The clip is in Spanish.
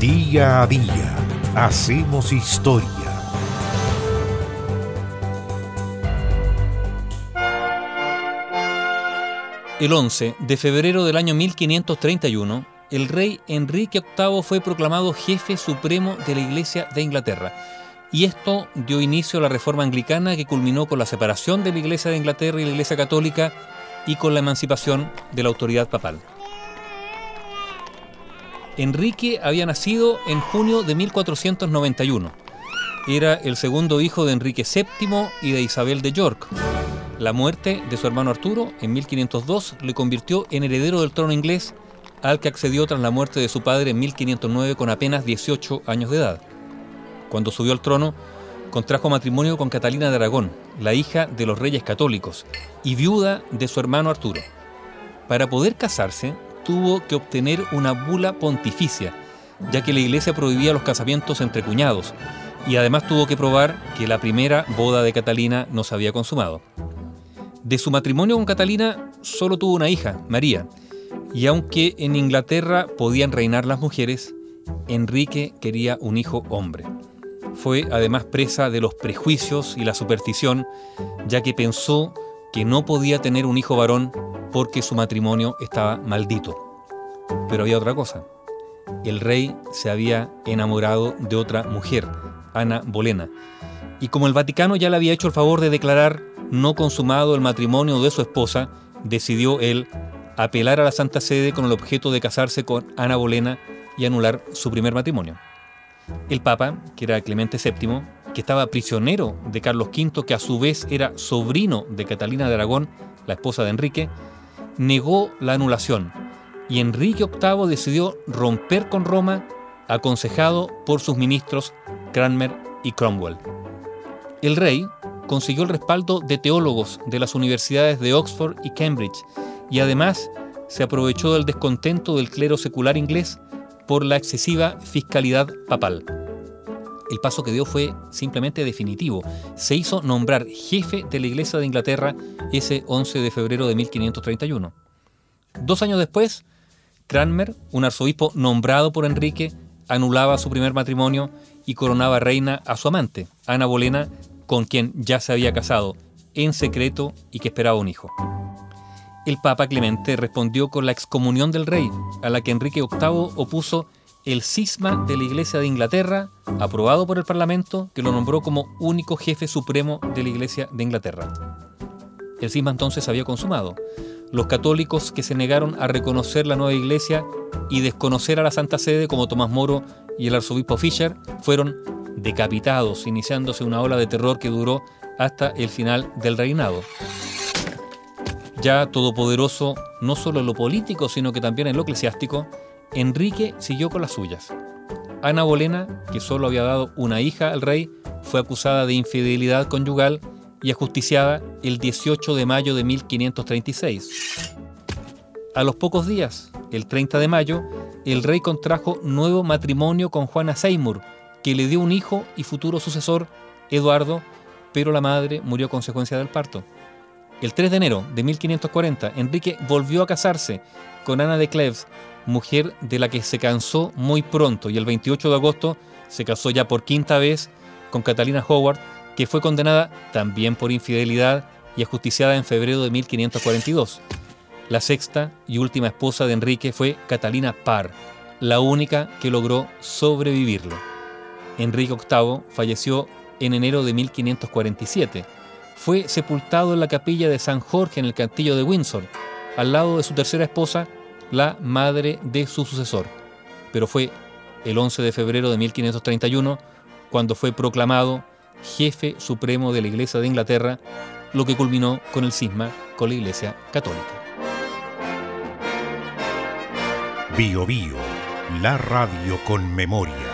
Día a día hacemos historia. El 11 de febrero del año 1531, el rey Enrique VIII fue proclamado jefe supremo de la Iglesia de Inglaterra. Y esto dio inicio a la reforma anglicana que culminó con la separación de la Iglesia de Inglaterra y la Iglesia Católica y con la emancipación de la autoridad papal. Enrique había nacido en junio de 1491. Era el segundo hijo de Enrique VII y de Isabel de York. La muerte de su hermano Arturo en 1502 le convirtió en heredero del trono inglés al que accedió tras la muerte de su padre en 1509 con apenas 18 años de edad. Cuando subió al trono, contrajo matrimonio con Catalina de Aragón, la hija de los reyes católicos y viuda de su hermano Arturo. Para poder casarse, tuvo que obtener una bula pontificia, ya que la iglesia prohibía los casamientos entre cuñados, y además tuvo que probar que la primera boda de Catalina no se había consumado. De su matrimonio con Catalina solo tuvo una hija, María, y aunque en Inglaterra podían reinar las mujeres, Enrique quería un hijo hombre. Fue además presa de los prejuicios y la superstición, ya que pensó que no podía tener un hijo varón porque su matrimonio estaba maldito. Pero había otra cosa. El rey se había enamorado de otra mujer, Ana Bolena, y como el Vaticano ya le había hecho el favor de declarar no consumado el matrimonio de su esposa, decidió él apelar a la Santa Sede con el objeto de casarse con Ana Bolena y anular su primer matrimonio. El Papa, que era Clemente VII, que estaba prisionero de Carlos V, que a su vez era sobrino de Catalina de Aragón, la esposa de Enrique, negó la anulación y Enrique VIII decidió romper con Roma, aconsejado por sus ministros Cranmer y Cromwell. El rey consiguió el respaldo de teólogos de las universidades de Oxford y Cambridge y además se aprovechó del descontento del clero secular inglés por la excesiva fiscalidad papal. El paso que dio fue simplemente definitivo. Se hizo nombrar jefe de la Iglesia de Inglaterra ese 11 de febrero de 1531. Dos años después, Cranmer, un arzobispo nombrado por Enrique, anulaba su primer matrimonio y coronaba reina a su amante, Ana Bolena, con quien ya se había casado, en secreto y que esperaba un hijo. El Papa Clemente respondió con la excomunión del rey, a la que Enrique VIII opuso el cisma de la Iglesia de Inglaterra, aprobado por el Parlamento, que lo nombró como único jefe supremo de la Iglesia de Inglaterra. El cisma entonces había consumado. Los católicos que se negaron a reconocer la nueva Iglesia y desconocer a la Santa Sede, como Tomás Moro y el arzobispo Fischer, fueron decapitados, iniciándose una ola de terror que duró hasta el final del reinado. Ya todopoderoso, no solo en lo político, sino que también en lo eclesiástico, Enrique siguió con las suyas. Ana Bolena, que solo había dado una hija al rey, fue acusada de infidelidad conyugal y ajusticiada el 18 de mayo de 1536. A los pocos días, el 30 de mayo, el rey contrajo nuevo matrimonio con Juana Seymour, que le dio un hijo y futuro sucesor, Eduardo, pero la madre murió a consecuencia del parto. El 3 de enero de 1540, Enrique volvió a casarse con Ana de Cleves, mujer de la que se cansó muy pronto, y el 28 de agosto se casó ya por quinta vez con Catalina Howard, que fue condenada también por infidelidad y ajusticiada en febrero de 1542. La sexta y última esposa de Enrique fue Catalina Parr, la única que logró sobrevivirlo. Enrique VIII falleció en enero de 1547. Fue sepultado en la capilla de San Jorge en el castillo de Windsor, al lado de su tercera esposa, la madre de su sucesor. Pero fue el 11 de febrero de 1531 cuando fue proclamado jefe supremo de la Iglesia de Inglaterra, lo que culminó con el cisma con la Iglesia Católica. Bio Bio, la radio con memoria.